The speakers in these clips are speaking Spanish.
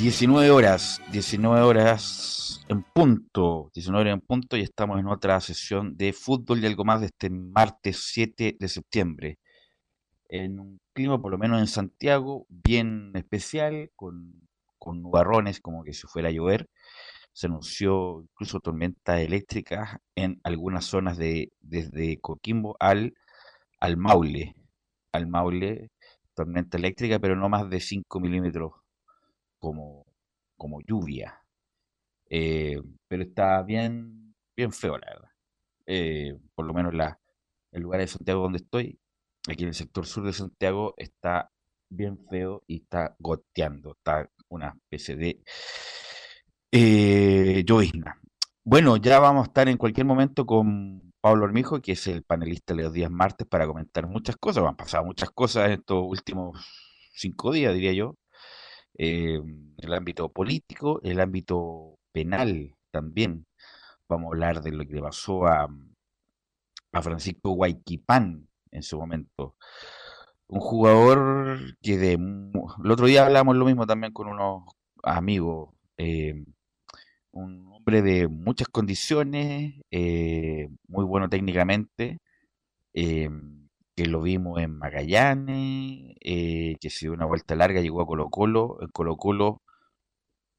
Diecinueve horas, diecinueve horas en punto, 19 horas en punto y estamos en otra sesión de fútbol y algo más de este martes 7 de septiembre en un clima, por lo menos en Santiago, bien especial, con, con nubarrones, como que si fuera a llover. Se anunció incluso tormentas eléctricas en algunas zonas de desde Coquimbo al, al Maule. Al Maule, tormenta eléctrica, pero no más de 5 milímetros como, como lluvia. Eh, pero está bien, bien feo, la verdad. Eh, por lo menos la, el lugar de Santiago donde estoy, aquí en el sector sur de Santiago está bien feo y está goteando, está una especie de eh, llovizna. Bueno, ya vamos a estar en cualquier momento con Pablo Armijo, que es el panelista de los días martes, para comentar muchas cosas. Han pasado muchas cosas en estos últimos cinco días, diría yo. Eh, el ámbito político, el ámbito penal también. Vamos a hablar de lo que le pasó a, a Francisco Guayquipán, en su momento. Un jugador que de... El otro día hablamos lo mismo también con unos amigos. Eh, un hombre de muchas condiciones, eh, muy bueno técnicamente, eh, que lo vimos en Magallanes, que se dio una vuelta larga, llegó a Colo Colo, en Colo Colo,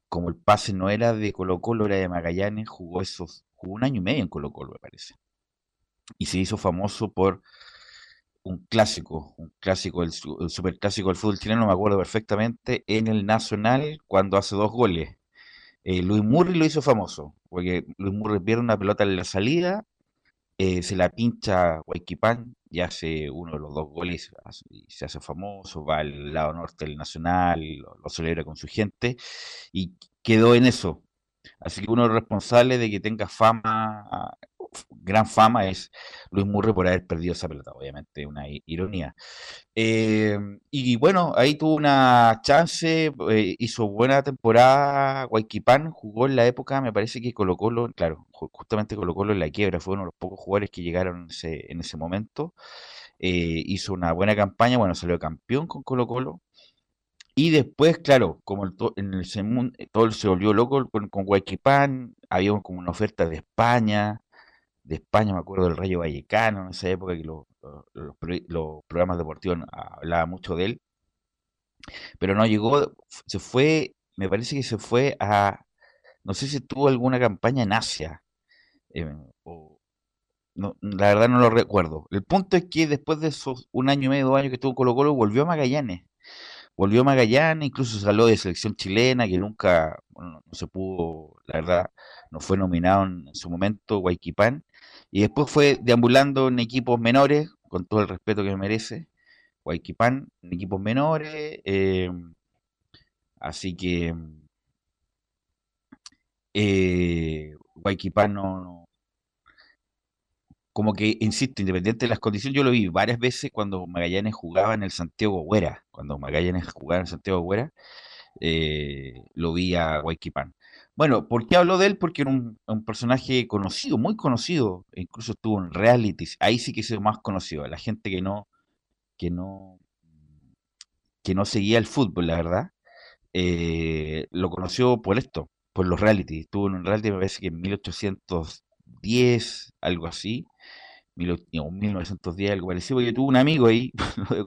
como el pase no era de Colo Colo, era de Magallanes, jugó esos, jugó un año y medio en Colo Colo, me parece. Y se hizo famoso por un clásico, un clásico, el, el superclásico del fútbol chileno, me acuerdo perfectamente, en el Nacional cuando hace dos goles. Eh, Luis Murray lo hizo famoso, porque Luis Murray pierde una pelota en la salida, eh, se la pincha Guayquipán y hace uno de los dos goles y se hace famoso, va al lado norte del Nacional, lo, lo celebra con su gente y quedó en eso. Así que uno es responsable de que tenga fama gran fama es Luis Murray por haber perdido esa pelota, obviamente, una ironía. Eh, y bueno, ahí tuvo una chance, eh, hizo buena temporada, Guayquipán jugó en la época, me parece que Colo Colo, claro, justamente Colo Colo en la quiebra, fue uno de los pocos jugadores que llegaron en ese, en ese momento. Eh, hizo una buena campaña, bueno, salió campeón con Colo Colo. Y después, claro, como el en el todo se volvió loco con, con había como una oferta de España, de España, me acuerdo del Rayo Vallecano, en esa época que los, programas deportivos hablaban mucho de él, pero no llegó, se fue, me parece que se fue a, no sé si tuvo alguna campaña en Asia, eh, no, la verdad no lo recuerdo. El punto es que después de esos un año y medio, dos años que estuvo Colo Colo, volvió a Magallanes. Volvió a Magallanes, incluso salió de selección chilena, que nunca, no se pudo, la verdad, no fue nominado en su momento, Guayquipán, y después fue deambulando en equipos menores, con todo el respeto que merece, Guayquipán, en equipos menores, eh, así que eh, Guayquipán no, como que, insisto, independiente de las condiciones, yo lo vi varias veces cuando Magallanes jugaba en el Santiago Güera, cuando Magallanes jugaba en el Santiago Güera, eh, lo vi a Guayquipán. Bueno, ¿por qué hablo de él? Porque era un, personaje conocido, muy conocido, e incluso estuvo en realities, ahí sí que es más conocido, la gente que no, que no, que no seguía el fútbol, la verdad, eh, lo conoció por esto, por los realities, estuvo en un reality me parece que en 1810, algo así, mil, 1910, algo parecido, porque tuve un amigo ahí,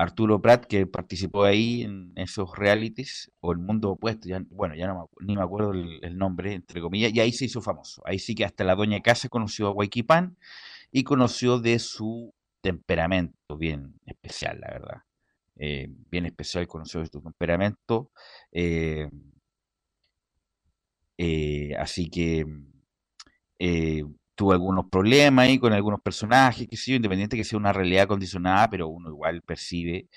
Arturo Prat, que participó ahí en esos realities, o el mundo opuesto, ya, bueno, ya no ni me acuerdo el, nombre, entre comillas, y ahí se hizo famoso. Ahí sí que hasta la doña casa conoció a Guayquipán y conoció de su temperamento bien especial, la verdad. Eh, bien especial, conoció de su temperamento. Eh, Eh, así que tuvo algunos problemas ahí con algunos personajes, que sí, independiente que sea una realidad condicionada, pero uno igual percibe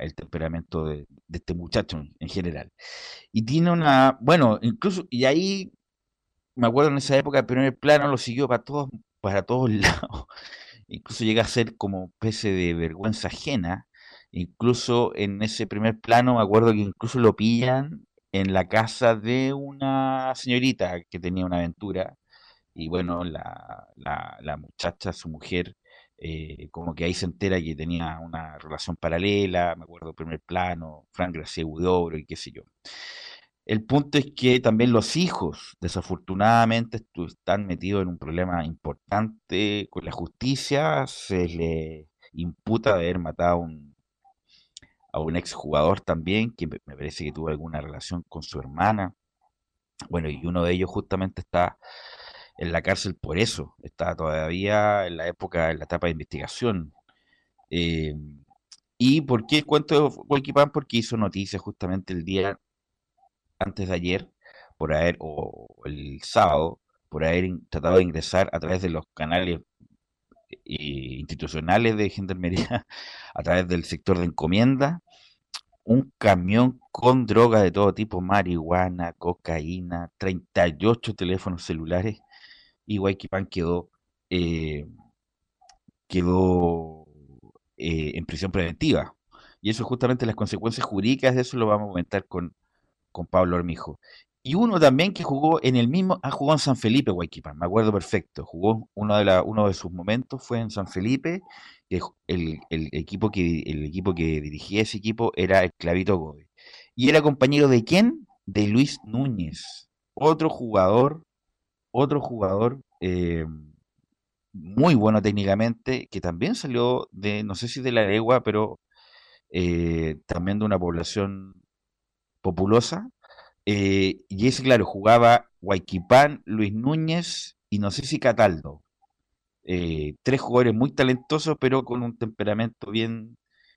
el temperamento de, este muchacho en, general. Y tiene una, bueno, incluso, y ahí me acuerdo en esa época, el primer plano lo siguió para todos, para todos lados. Incluso llega a ser como especie de vergüenza ajena. Incluso en ese primer plano me acuerdo que incluso lo pillan en la casa de una señorita que tenía una aventura. Y bueno, la, la muchacha, su mujer, eh, como que ahí se entera que tenía una relación paralela, me acuerdo, primer plano, Frank García Udobro y qué sé yo. El punto es que también los hijos, desafortunadamente, están metidos en un problema importante con la justicia. Se le imputa de haber matado un, a un exjugador también, que me parece que tuvo alguna relación con su hermana. Bueno, y uno de ellos justamente está en la cárcel por eso. Está todavía en la época, en la etapa de investigación. Eh, ¿Y por qué cuento de Porque hizo noticias justamente el día antes de ayer, por haber, o el sábado, por haber tratado de ingresar a través de los canales eh, institucionales de Gendarmería, a través del sector de encomienda, un camión con droga de todo tipo, marihuana, cocaína, 38 teléfonos celulares y Guayquipán quedó, eh, quedó eh, en prisión preventiva. Y eso justamente las consecuencias jurídicas de eso lo vamos a comentar con, con Pablo Armijo. Y uno también que jugó en el mismo, ha ah, jugado en San Felipe, Guayquipán, me acuerdo perfecto. Jugó uno de, la, uno de sus momentos fue en San Felipe, que el, el, equipo que el equipo que dirigía ese equipo era el Clavito Godoy. Y era compañero de quién? De Luis Núñez, otro jugador otro jugador eh, muy bueno técnicamente, que también salió de, no sé si de la legua, pero eh, también de una población populosa. Eh, y ese, claro, jugaba Guayquipán, Luis Núñez y no sé si Cataldo. tres jugadores muy talentosos, pero con un temperamento bien,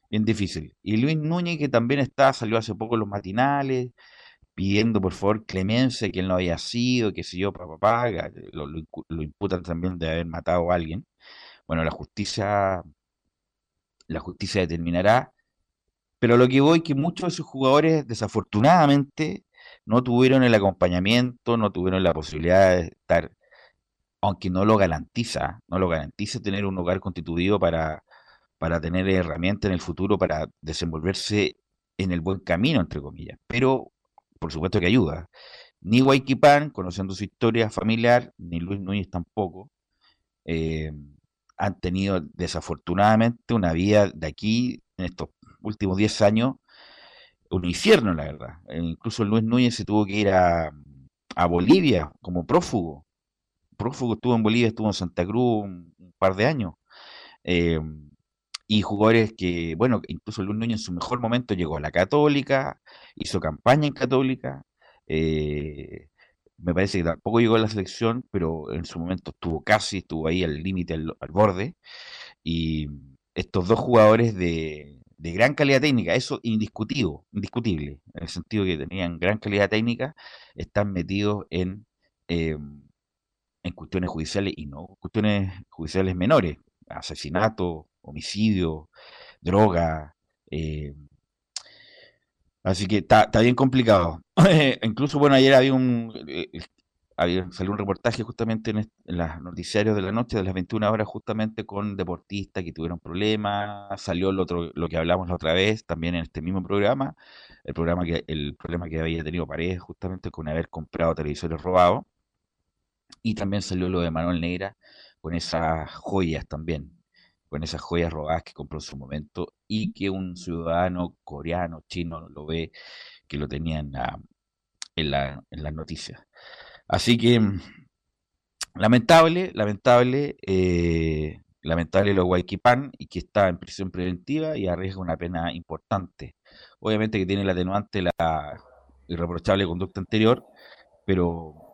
bien difícil. Y Luis Núñez, que también está, salió hace poco en los matinales, pidiendo por favor clemencia, que él no había sido, que si yo, papá, lo, lo, imputan también de haber matado a alguien. Bueno, la justicia, la justicia determinará, pero lo que voy es que muchos de esos jugadores desafortunadamente no tuvieron el acompañamiento, no tuvieron la posibilidad de estar, aunque no lo garantiza, no lo garantiza tener un hogar constituido para, para tener herramientas en el futuro para desenvolverse en el buen camino, entre comillas. Pero por supuesto que ayuda. Ni Guayquipán, conociendo su historia familiar, ni Luis Núñez tampoco, eh, han tenido desafortunadamente una vida de aquí, en estos últimos 10 años, un infierno, la verdad. E incluso Luis Núñez se tuvo que ir a, Bolivia como prófugo. Prófugo estuvo en Bolivia, estuvo en Santa Cruz un, par de años. Eh, y jugadores que, bueno, incluso Luis Núñez en su mejor momento llegó a la Católica, hizo campaña en Católica, eh, me parece que tampoco llegó a la selección, pero en su momento estuvo casi, estuvo ahí al límite, al, borde, y estos dos jugadores de, gran calidad técnica, eso indiscutible, indiscutible, en el sentido que tenían gran calidad técnica, están metidos en, em, en cuestiones judiciales y no cuestiones judiciales menores, asesinato, homicidio, droga. Eh, así que está bien complicado. Incluso, bueno, ayer había un... Eh, había, salió un reportaje justamente en, los noticiarios de la noche, de las 21 horas, justamente con deportistas que tuvieron problemas. Salió el otro, lo que hablamos la otra vez, también en este mismo programa, el programa que el problema que había tenido Paredes justamente con haber comprado televisores robados. Y también salió lo de Manuel Negra con esas joyas también, con esas joyas robadas que compró en su momento y que un ciudadano coreano, chino, lo ve, que lo tenía en, la, en, las noticias. Así que, mm, lamentable, lamentable, eh, lamentable lo Guayquipán y que está en prisión preventiva y arriesga una pena importante. Obviamente que tiene el atenuante la irreprochable conducta anterior, pero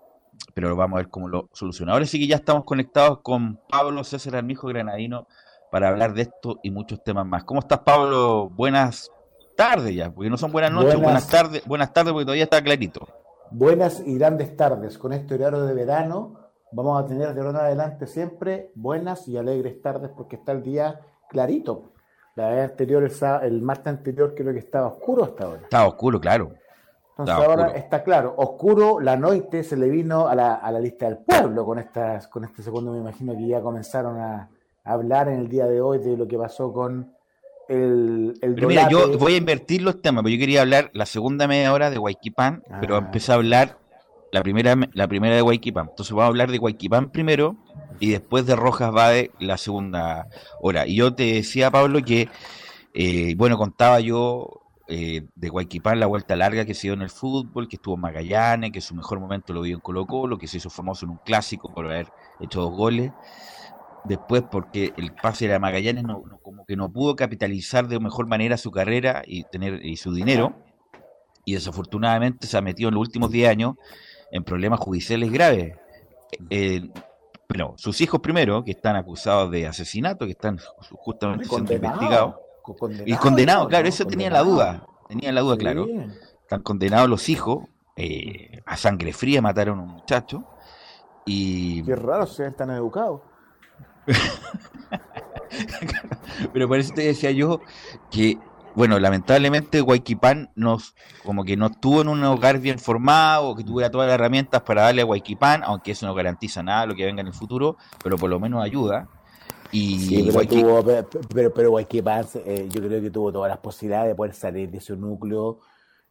pero vamos a ver cómo lo soluciona. Ahora sí que ya estamos conectados con Pablo César Armijo Granadino para hablar de esto y muchos temas más. ¿Cómo estás, Pablo? Buenas tardes ya, porque no son buenas noches, buenas, tardes, buenas tardes porque todavía está clarito. buenas y grandes tardes. Con este horario de verano vamos a tener de ahora en adelante siempre buenas y alegres tardes porque está el día clarito. La vez anterior, el, martes anterior creo que estaba oscuro hasta ahora. Estaba oscuro, claro. Entonces ahora está claro, oscuro, la noche se le vino a la, a la lista del pueblo con estas, con este segundo, me imagino que ya comenzaron a, hablar en el día de hoy de lo que pasó con el, el pero mira, yo voy a invertir los temas, porque yo quería hablar la segunda media hora de Guayquipán, pero ah. empecé a hablar la primera, la primera de Guayquipán. Entonces vamos a hablar de Guayquipán primero y después de Rojas Bade la segunda hora. Y yo te decía, Pablo, que, eh, bueno, contaba yo eh, de Guayquipán la vuelta larga que se dio en el fútbol, que estuvo en Magallanes, que su mejor momento lo vio en Colo Colo, que se hizo famoso en un clásico por haber hecho dos goles. Después, porque el pase de Magallanes no, como que no pudo capitalizar de mejor manera su carrera y tener y su dinero, y desafortunadamente se ha metido en los últimos 10 años en problemas judiciales graves. Eh, bueno, sus hijos primero, que están acusados de asesinato, que están justamente siendo investigados. y condenados, claro, eso tenía la duda. Tenía la duda, claro. Están condenados los hijos, eh, a sangre fría mataron a un muchacho. Y... Qué raro, se tan educados. Pero por eso te decía yo que bueno, lamentablemente Guayquipán nos, como que no estuvo en un hogar bien formado, que tuviera todas las herramientas para darle a Guayquipán, aunque eso no garantiza nada lo que venga en el futuro, pero por lo menos ayuda. Y pero, tuvo, pero, pero, Guayquipán, eh, yo creo que tuvo todas las posibilidades de poder salir de su núcleo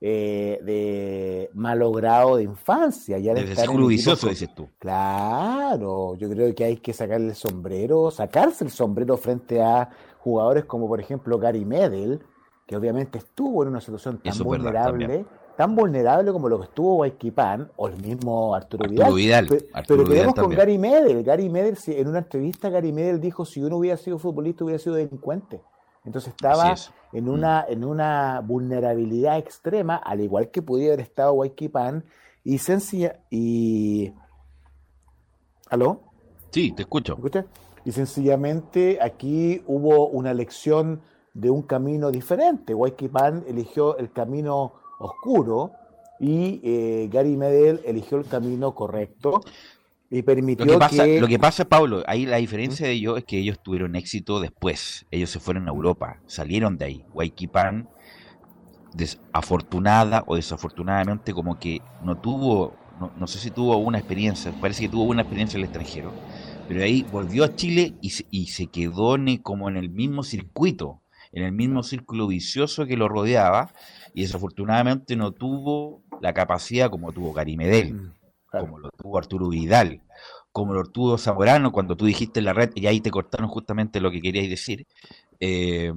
eh, de malogrado de infancia. Ya de estar vicioso, dices tú. Claro, yo creo que hay que sacarle el sombrero, sacarse el sombrero frente a jugadores como por ejemplo Gary Medel, que obviamente estuvo en una situación tan vulnerable, tan vulnerable como lo que estuvo Guayquipán o el mismo Arturo, Vidal. Pero, quedemos con Gary Medel. Gary Medel, en una entrevista, Gary Medel dijo: si uno hubiera sido futbolista, hubiera sido delincuente. Entonces estaba en una, mm. en una vulnerabilidad extrema, al igual que podía haber estado Guayquipán, y sencilla. y ¿Aló? Sí, te escucho. Y sencillamente aquí hubo una lección de un camino diferente. Pan eligió el camino oscuro y eh, Gary Medel eligió el camino correcto y permitió lo que pasa, Lo que pasa, Pablo, ahí la diferencia de ellos es que ellos tuvieron éxito después. Ellos se fueron a Europa, salieron de ahí. Pan, desafortunada o desafortunadamente, como que no tuvo, no, sé si tuvo una experiencia, parece que tuvo una experiencia en el extranjero, pero ahí volvió a Chile y, y se quedó como en el mismo circuito en el mismo círculo vicioso que lo rodeaba y desafortunadamente no tuvo la capacidad como tuvo Gary Como lo tuvo Arturo Vidal, como lo tuvo Zamorano cuando tú dijiste en la red y ahí te cortaron justamente lo que queríais decir. Eh,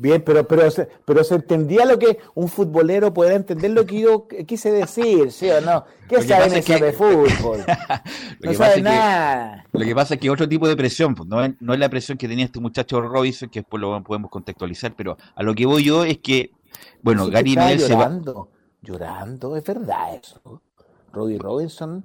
Bien, pero, pero, pero se entendía lo que un futbolero puede entender lo que yo quise decir, ¿sí o no? ¿Qué saben es que... de fútbol? no sabe nada. lo que pasa es que otro tipo de presión, pues, no, no, es la presión que tenía este muchacho Robinson, que después lo podemos contextualizar, pero a lo que voy yo es que, bueno, Gary Medel se va... Llorando, es verdad eso. Robbie Robinson.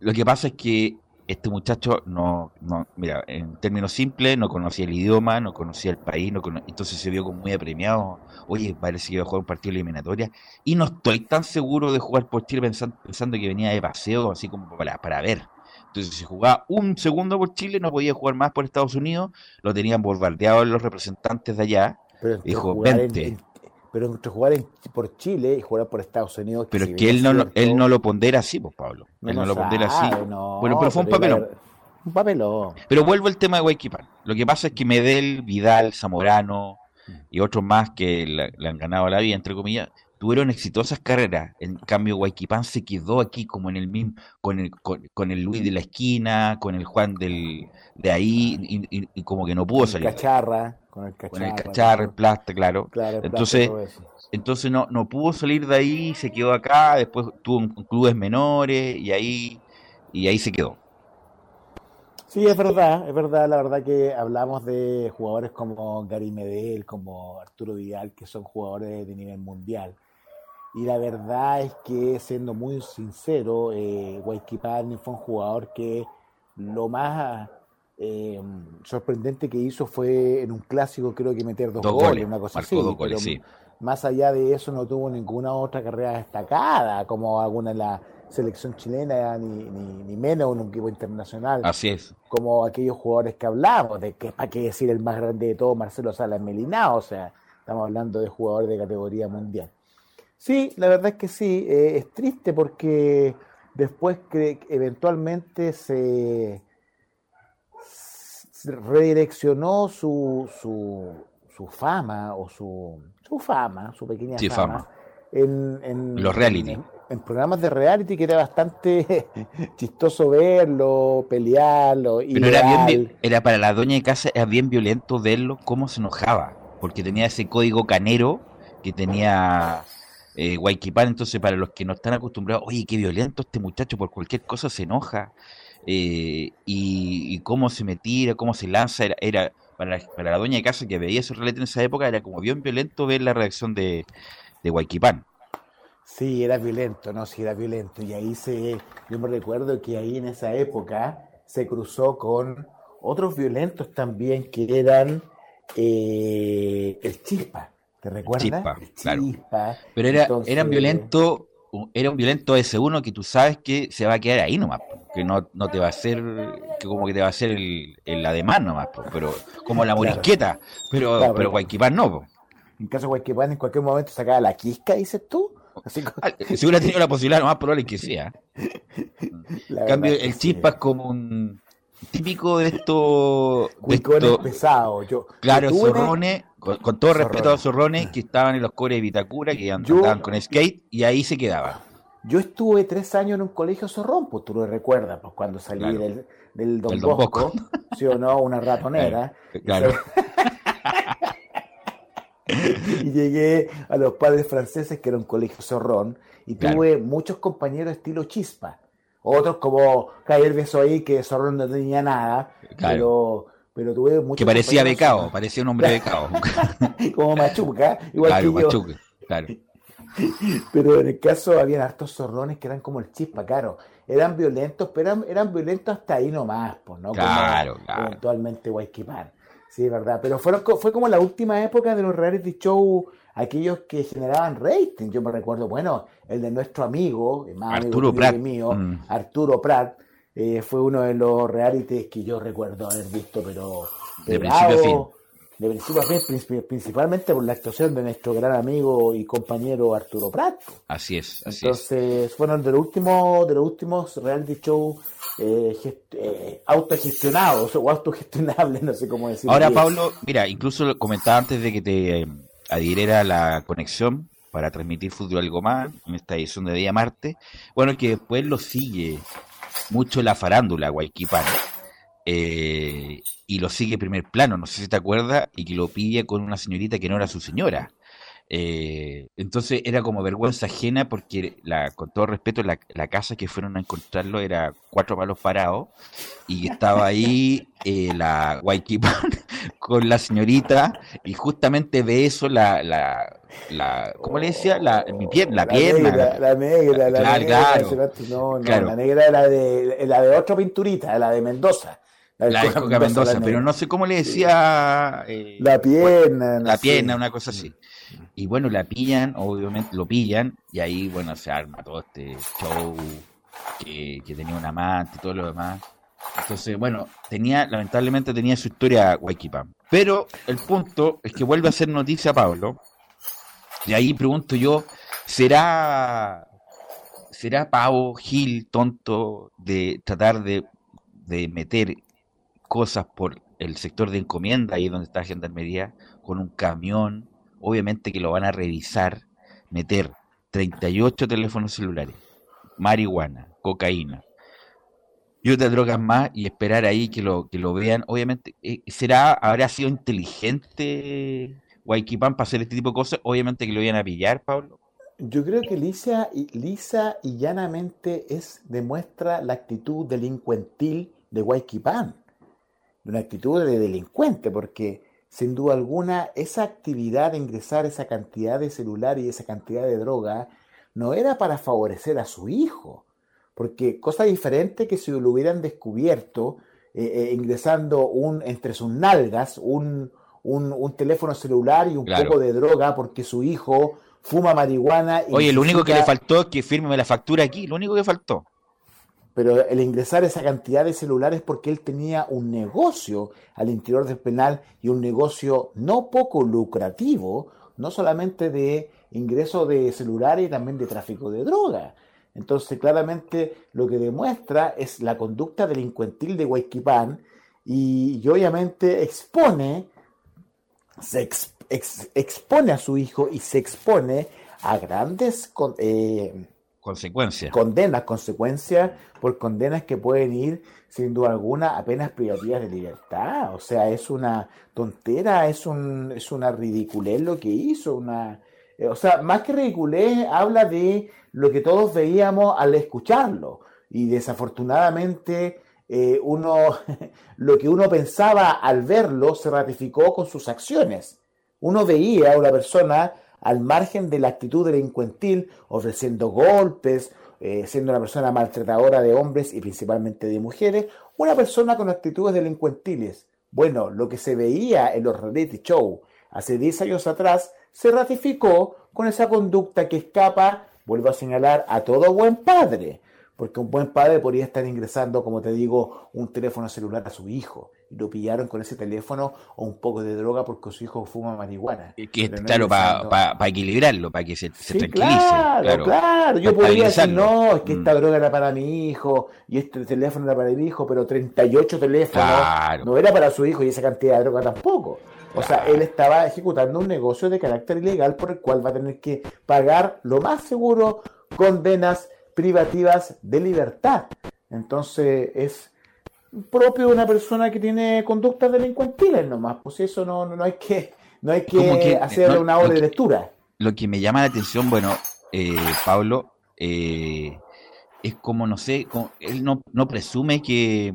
Lo que pasa es que este muchacho no, no, mira, en términos simples, no conocía el idioma, no conocía el país, no entonces se vio como muy apremiado. Oye, parece que iba a jugar un partido eliminatoria. Y no estoy tan seguro de jugar por Chile pensando, pensando que venía de paseo, así como para, para ver. Entonces, si jugaba un segundo por Chile, no podía jugar más por Estados Unidos, lo tenían bombardeado los representantes de allá. dijo, vente pero entre jugar por Chile y jugar por Estados Unidos. Pero es que él no, él no lo pondera así, pues Pablo. él no, lo pondera así. bueno, pero fue un papelón. Un papelón. Pero vuelvo al tema de Guayquipán. Lo que pasa es que Medel, Vidal, Zamorano y otros más que le, han ganado la vida, entre comillas, tuvieron exitosas carreras. En cambio, Guayquipán se quedó aquí como en el mismo, con el, con, el Luis de la esquina, con el Juan del, de ahí, y, como que no pudo salir. Cacharra. Con el cacharro. el plasta, claro. entonces, entonces no, no pudo salir de ahí, se quedó acá, después tuvo clubes menores y ahí, y ahí se quedó. Sí, es verdad, es verdad, la verdad que hablamos de jugadores como Gary Medel, como Arturo Vidal, que son jugadores de nivel mundial. Y la verdad es que, siendo muy sincero, eh, fue un jugador que lo más eh, sorprendente que hizo fue en un clásico, creo que meter dos, goles, una cosa así. más allá de eso no tuvo ninguna otra carrera destacada, como alguna en la selección chilena, ni, ni, menos en un equipo internacional. Así es. Como aquellos jugadores que hablamos, de que para qué decir el más grande de todos, Marcelo Salas Melinao, o sea, estamos hablando de jugadores de categoría mundial. Sí, la verdad es que sí, eh, es triste porque después que eventualmente se, redireccionó su, su, su, fama o su, su fama, su pequeña fama, En, los reality. En, programas de reality que era bastante chistoso verlo, pelearlo. Pero era, bien, era para la doña de casa, era bien violento verlo, cómo se enojaba, porque tenía ese código canero que tenía eh, entonces para los que no están acostumbrados, oye, qué violento este muchacho, por cualquier cosa se enoja, eh, y, cómo se me tira, cómo se lanza, era, era para, la, para dueña de casa que veía esos relatos en esa época, era como bien violento ver la reacción de, de Sí, era violento, no, sí, era violento. Y ahí se, yo me recuerdo que ahí en esa época se cruzó con otros violentos también que eran eh, el Chispa. ¿Te recuerdas? Chispa, claro. Pero era, eran violentos, era un violento S1 que tú sabes que se va a quedar ahí nomás, que no, no te va a hacer, que como que te va a hacer el, el ademán nomás, pero como la morisqueta, pero, pero Guayquipán no. En caso de Guayquipán en cualquier momento sacaba la quisca, dices tú. Así ah, si hubiera tenido la posibilidad, lo más probable es que sea. En cambio, el Chispa es como un típico de estos. Cuicones pesados. Yo, claro, zorrones, con, todo respeto a los zorrones que estaban en los cores de Vitacura, que andaban con skate, y ahí se quedaba. Yo estuve tres años en un colegio zorrón, pues tú lo recuerdas, pues cuando salí del, del, Don, Bosco, ¿sí o no? Una ratonera. Claro. y llegué a los padres franceses, que era un colegio zorrón, y tuve muchos compañeros estilo chispa otros como Javier ahí que solo no tenía nada, pero, pero tuve muchos. Que parecía becado, parecía un hombre becado. como Machuca, igual que yo. claro. Pero en el caso habían hartos zorrones que eran como el chispa, claro. Eran violentos, pero eran, violentos hasta ahí nomás, pues, ¿no? Claro, claro. Eventualmente Guayquipán. Sí, verdad. Pero fueron, fue como la última época de los reality show aquellos que generaban rating. Yo me recuerdo, bueno, el de nuestro amigo, Arturo Prat. mío, mm. Arturo Prat, eh, fue uno de los realities que yo recuerdo haber visto, pero de principio a fin. De principio a fin, principalmente por la actuación de nuestro gran amigo y compañero Arturo Prat. Así es, así Entonces, fueron de los últimos, de los últimos reality shows eh, eh, autogestionados o autogestionables, no sé cómo decirlo. Ahora, Pablo, mira, incluso comentaba antes de que te adhiriera la conexión para transmitir Fútbol Algo Más en esta edición de Día Marte. Bueno, que después lo sigue mucho la farándula Guayquipán. Eh, y lo sigue primer plano, no sé si te acuerdas, y que lo pilla con una señorita que no era su señora. Eh, entonces era como vergüenza ajena porque, la, con todo respeto, la, casa que fueron a encontrarlo era cuatro palos parados y estaba ahí eh, la Guayquipán con la señorita y justamente ve eso la, la, la ¿cómo le decía? La, mi pierna, la, pierna. la negra, la negra. No, no, la negra era de, la de otra pinturita, la de Mendoza. La de Mendoza, pero no sé cómo le decía. Eh, la pierna. la pierna, una cosa así. Y bueno, la pillan, obviamente lo pillan, y ahí, bueno, se arma todo este show que, tenía un amante y todo lo demás. Entonces, bueno, tenía, lamentablemente tenía su historia Waikipam. Pero el punto es que vuelve a ser noticia Pablo. Y ahí pregunto yo, ¿será, será pavo, gil, tonto de tratar de, de meter cosas por el sector de encomienda, ahí donde está Gendarmería, con un camión, obviamente que lo van a revisar, meter 38 teléfonos celulares, marihuana, cocaína y otras drogas más y esperar ahí que lo, que lo vean. Obviamente, eh, ¿será, habrá sido inteligente Guayquipán para hacer este tipo de cosas? Obviamente que lo iban a pillar, Pablo. Yo creo que lisa y, lisa y llanamente es, demuestra la actitud delincuentil de Guayquipán, una actitud de delincuente, porque sin duda alguna, esa actividad de ingresar esa cantidad de celular y esa cantidad de droga no era para favorecer a su hijo, porque cosa diferente que si lo hubieran descubierto eh, eh, ingresando un, entre sus nalgas un, un, teléfono celular y un poco de droga porque su hijo fuma marihuana. Y Oye, lo único que le faltó es que firme la factura aquí, lo único que faltó. Pero el ingresar esa cantidad de celulares porque él tenía un negocio al interior del penal y un negocio no poco lucrativo, no solamente de ingreso de celulares y también de tráfico de droga. Entonces, claramente lo que demuestra es la conducta delincuentil de Huayquipán y, obviamente expone, se expone a su hijo y se expone a grandes eh, consecuencias. Condenas, consecuencias por condenas que pueden ir, sin duda alguna, apenas privativas de libertad. O sea, es una tontera, es, un, es una ridiculez lo que hizo, una eh, o sea, más que ridiculez, habla de lo que todos veíamos al escucharlo. Y desafortunadamente, eh, uno, lo que uno pensaba al verlo se ratificó con sus acciones. Uno veía a una persona al margen de la actitud delincuentil, ofreciendo golpes, eh, siendo una persona maltratadora de hombres y principalmente de mujeres, una persona con actitudes delincuentiles. Bueno, lo que se veía en los reality show hace 10 años atrás se ratificó con esa conducta que escapa, vuelvo a señalar, a todo buen padre, porque un buen padre podría estar ingresando, como te digo, un teléfono celular a su hijo y lo pillaron con ese teléfono o un poco de droga porque su hijo fuma marihuana. Que, claro, para equilibrarlo, para que se, tranquilice. Claro, claro, Yo podría decir, no, es que esta mm. droga era para mi hijo y este teléfono era para mi hijo, pero 38 teléfonos no era para su hijo y esa cantidad de droga tampoco. O sea, él estaba ejecutando un negocio de carácter ilegal por el cual va a tener que pagar lo más seguro condenas privativas de libertad. Entonces es propio de una persona que tiene conductas delincuentiles nomás, pues eso no, no, hay que, no hay que, hacer una hora de lectura. Lo que me llama la atención, bueno, eh, Pablo, eh, es como, no sé, él no, no presume que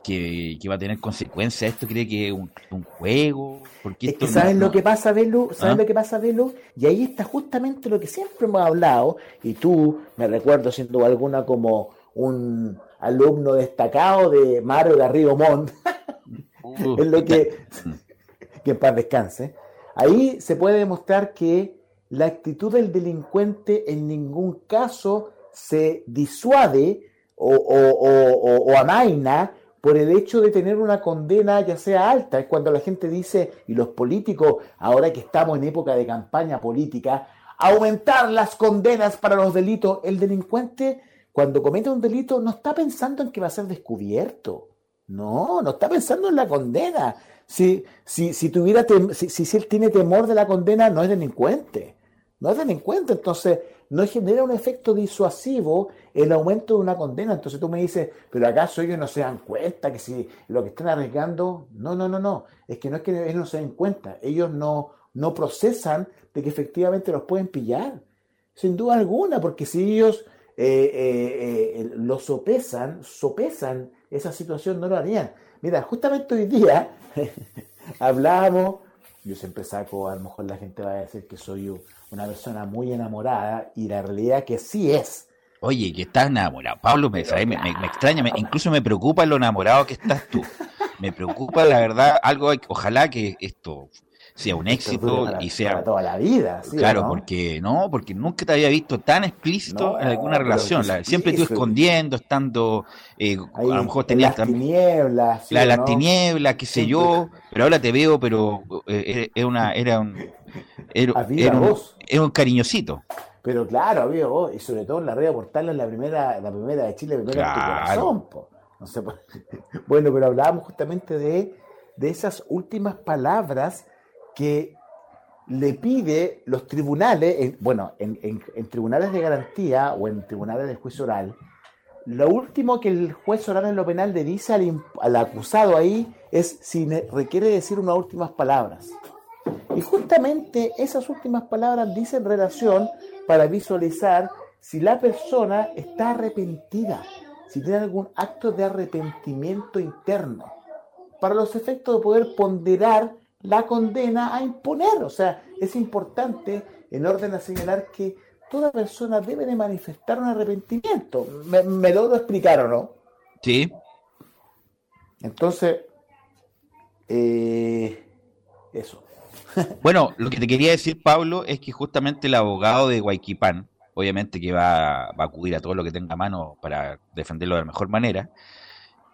que, que, va a tener consecuencias. Esto cree que es un, juego. Porque es ¿sabes lo que pasa, Velo? ¿Sabes ¿Ah? lo que pasa, Velo? Y ahí está justamente lo que siempre hemos hablado. Y tú, me recuerdo, siendo alguna como un alumno destacado de Mario Garrido Montt. es lo que. que en paz descanse. Ahí se puede demostrar que la actitud del delincuente en ningún caso se disuade o, o, o amaina por el hecho de tener una condena ya sea alta. Es cuando la gente dice, y los políticos, ahora que estamos en época de campaña política, aumentar las condenas para los delitos. El delincuente, cuando comete un delito, no está pensando en que va a ser descubierto. No, no está pensando en la condena. Si, si, si, tuviera si, si él tiene temor de la condena, no es delincuente. No es delincuente. Entonces, no genera un efecto disuasivo el aumento de una condena. Entonces tú me dices, pero ¿acaso ellos no se dan cuenta que si lo que están arriesgando? No, no, no, no. Es que no es que ellos no se den cuenta. Ellos no, no procesan de que efectivamente los pueden pillar. Sin duda alguna, porque si ellos eh, eh, eh, lo sopesan, sopesan esa situación, no lo harían. Mira, justamente hoy día hablamos, yo siempre saco, a lo mejor la gente va a decir que soy una persona muy enamorada y la realidad que sí es. Oye, que estás enamorado. Pablo, me, me, extraña, incluso me preocupa lo enamorado que estás tú. Me preocupa, la verdad, algo, ojalá que esto sea un éxito y sea para toda la vida claro porque no porque nunca te había visto tan explícito en alguna relación. Siempre tú escondiendo estando eh, a lo mejor tenías las tinieblas la, las tinieblas qué sé yo pero ahora te veo pero eh, era una era un era, era, un, cariñosito. Pero claro, había vos, y sobre todo en la red portal en la primera, la primera de Chile, primera en tu corazón. No sé, bueno, pero hablábamos justamente de, de esas últimas palabras que le pide los tribunales, bueno, en, en, tribunales de garantía o en tribunales de juicio oral, lo último que el juez oral en lo penal le dice al, al acusado ahí es si requiere decir unas últimas palabras. Y justamente esas últimas palabras dicen relación para visualizar si la persona está arrepentida, si tiene algún acto de arrepentimiento interno, para los efectos de poder ponderar la condena a imponer. O sea, es importante en orden a señalar que toda persona debe de manifestar un arrepentimiento. ¿Me, me lo explicar o no? Sí. Entonces, Eh, eso. bueno, lo que te quería decir, Pablo, es que justamente el abogado de Guayquipán, obviamente que va, va a acudir a todo lo que tenga a mano para defenderlo de la mejor manera,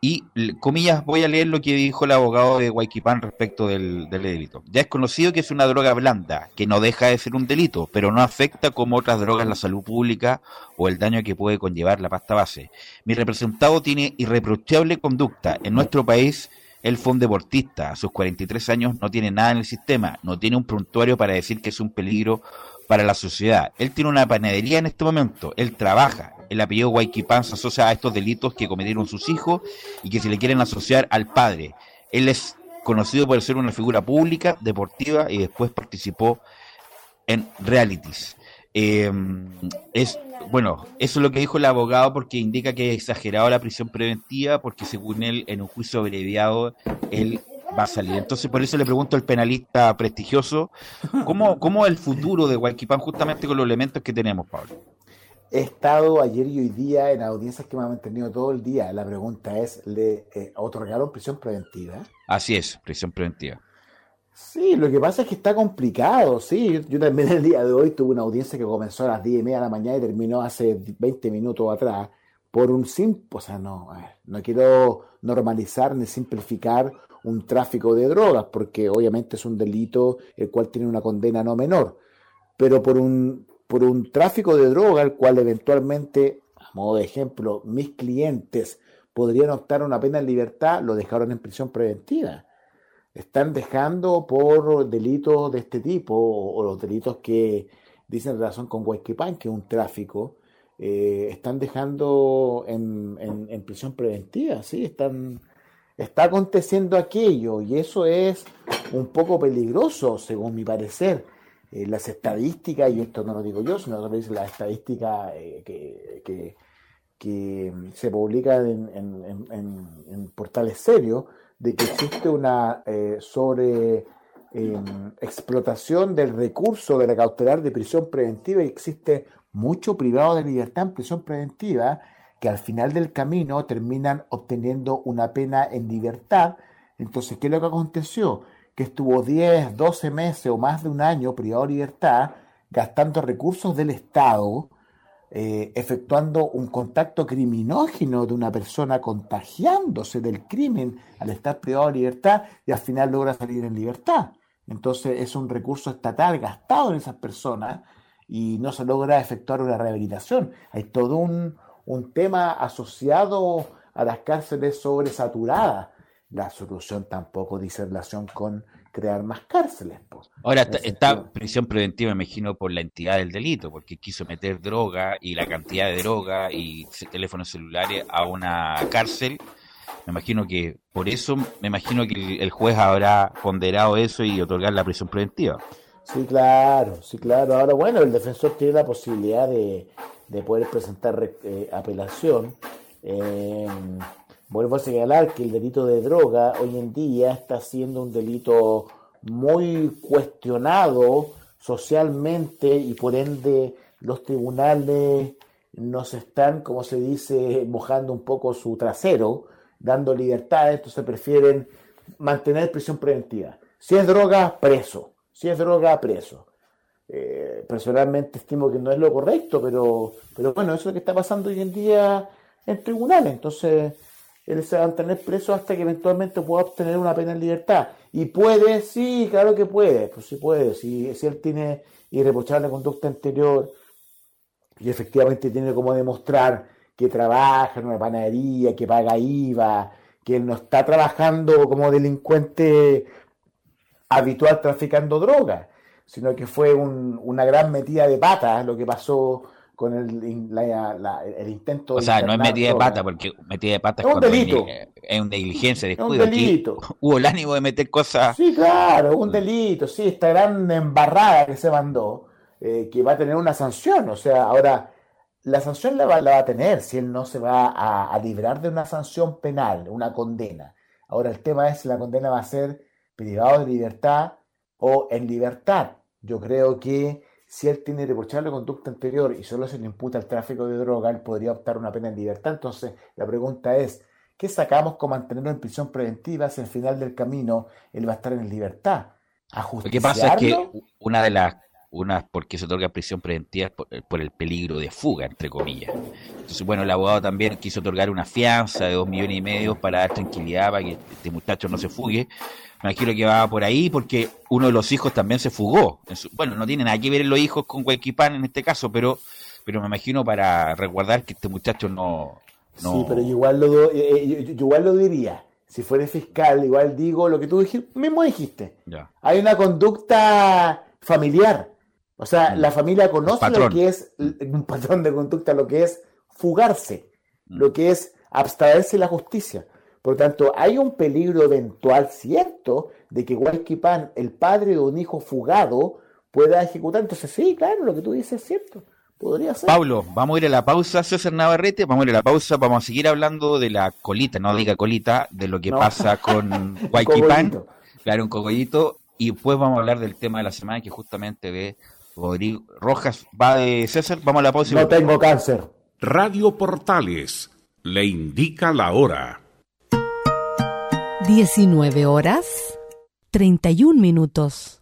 y, comillas, voy a leer lo que dijo el abogado de Guayquipán respecto del, delito. Ya es conocido que es una droga blanda, que no deja de ser un delito, pero no afecta como otras drogas la salud pública o el daño que puede conllevar la pasta base. Mi representado tiene irreprochable conducta. En nuestro país, él fue un deportista. A sus 43 años no tiene nada en el sistema, no tiene un prontuario para decir que es un peligro para la sociedad. Él tiene una panadería en este momento, él trabaja. El apellido Guayquipán se asocia a estos delitos que cometieron sus hijos y que se le quieren asociar al padre. Él es conocido por ser una figura pública, deportiva y después participó en realities. Em, es bueno, eso es lo que dijo el abogado porque indica que ha exagerado la prisión preventiva porque según él en un juicio abreviado él va a salir. Entonces, por eso le pregunto al penalista prestigioso, ¿cómo, cómo el futuro de Huayquipán justamente con los elementos que tenemos, Pablo? He estado ayer y hoy día en audiencias que me han mantenido todo el día. La pregunta es, ¿le eh, otorgaron prisión preventiva? Así es, prisión preventiva. Sí, lo que pasa es que está complicado, sí. Yo, también el día de hoy tuve una audiencia que comenzó a las 10 y media de la mañana y terminó hace 20 minutos atrás por un simple, o sea, no, no quiero normalizar ni simplificar un tráfico de drogas, porque obviamente es un delito el cual tiene una condena no menor, pero por un, por un tráfico de drogas, el cual eventualmente, a modo de ejemplo, mis clientes podrían optar una pena en libertad, lo dejaron en prisión preventiva. Están dejando por delitos de este tipo, o, los delitos que dicen relación con Huayquipán, que es un tráfico, eh, están dejando en, en, prisión preventiva, ¿sí? Están, está aconteciendo aquello y eso es un poco peligroso, según mi parecer. Eh, las estadísticas, y esto no lo digo yo, sino que lo dice la estadística eh, que, que, se publica en, en, portales serios, de que existe una sobre em, explotación del recurso de la cautelar de prisión preventiva y existe mucho privado de libertad en prisión preventiva que al final del camino terminan obteniendo una pena en libertad. Entonces, ¿qué es lo que aconteció? Estuvo 10, 12 meses o más de un año privado de libertad gastando recursos del Estado, eh, efectuando un contacto criminógeno de una persona contagiándose del crimen al estar privado de libertad y al final logra salir en libertad. Entonces es un recurso estatal gastado en esas personas y no se logra efectuar una rehabilitación. Hay todo un, tema asociado a las cárceles sobresaturadas. La solución tampoco dice relación con crear más cárceles. Ahora, está, prisión preventiva, me imagino, por la entidad del delito, porque quiso meter droga y la cantidad de droga y teléfonos celulares a una cárcel. Me imagino que por eso, me imagino que el juez habrá ponderado eso y otorgar la prisión preventiva. Sí, claro, sí, claro. Ahora, bueno, el defensor tiene la posibilidad de, poder presentar eh, apelación. Eh, vuelvo a señalar que el delito de droga hoy en día está siendo un delito muy cuestionado socialmente y por ende los tribunales nos están, como se dice, mojando un poco su trasero, dando libertad, entonces prefieren mantener prisión preventiva. Si es droga, preso. Si es droga, preso. Eh, personalmente estimo que no es lo correcto, pero, pero bueno, eso es lo que está pasando hoy en día en tribunales. Entonces, él se va a mantener preso hasta que eventualmente pueda obtener una pena en libertad. Y puede, sí, claro que puede, pues sí puede. Si, si él tiene irreprochable conducta anterior y efectivamente tiene como demostrar que trabaja en una panadería, que paga IVA, que él no está trabajando como delincuente habitual traficando drogas, sino que fue una gran metida de pata lo que pasó con el, el intento O sea, no es metida de pata, porque metida de pata es, un delito. es una diligencia, descuido. un delito. hubo el ánimo de meter cosas. Sí, claro, un delito, sí, esta gran embarrada que se mandó, eh, que va a tener una sanción. O sea, ahora, la sanción la va, la va a tener si él no se va a, a librar de una sanción penal, una condena. Ahora, el tema es si la condena va a ser privado de libertad o en libertad. Yo creo que si él tiene reprochable conducta anterior y solo se le imputa el tráfico de droga, él podría optar una pena en libertad. Entonces, la pregunta es, ¿Qué sacamos con mantenerlo en prisión preventiva si al final del camino él va a estar en libertad? Lo que pasa es que una de las una porque se otorga prisión preventiva por, el peligro de fuga, entre comillas. Entonces, bueno, el abogado también quiso otorgar una fianza de dos millones y medio para dar tranquilidad, para que este muchacho no se fugue. Me imagino que va por ahí porque uno de los hijos también se fugó. bueno, no tiene nada que ver los hijos con Huequipán en este caso, pero, pero me imagino para resguardar que este muchacho no... Sí, pero igual lo, eh, eh, igual lo diría si fuera fiscal, igual digo lo que tú dijiste, mismo dijiste. Hay una conducta familiar. O sea, mm. la familia conoce lo que es un patrón de conducta, lo que es fugarse, mm. lo que es abstraerse de la justicia. Por lo tanto, hay un peligro eventual cierto de que Pan, el padre de un hijo fugado, pueda ejecutar. Entonces, sí, claro, lo que tú dices es cierto. Podría ser. Pablo, vamos a ir a la pausa, César Navarrete, vamos a ir a la pausa, vamos a seguir hablando de la colita, no diga colita, de lo que pasa con Pan. claro, un cogollito, y después vamos a hablar del tema de la semana que justamente ve Rodrigo Rojas va de César. Vamos a la pausa. No tengo cáncer. Radio Portales le indica la hora. 19 horas 31 minutos.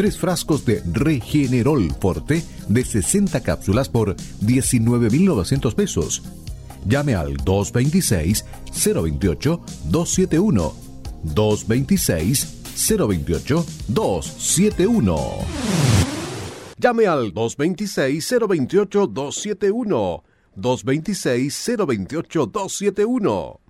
tres frascos de Regenerol Forte de 60 cápsulas por 19.900 pesos. Llame al 226-028-271. 226-028-271. Llame al 226-028-271. 226-028-271.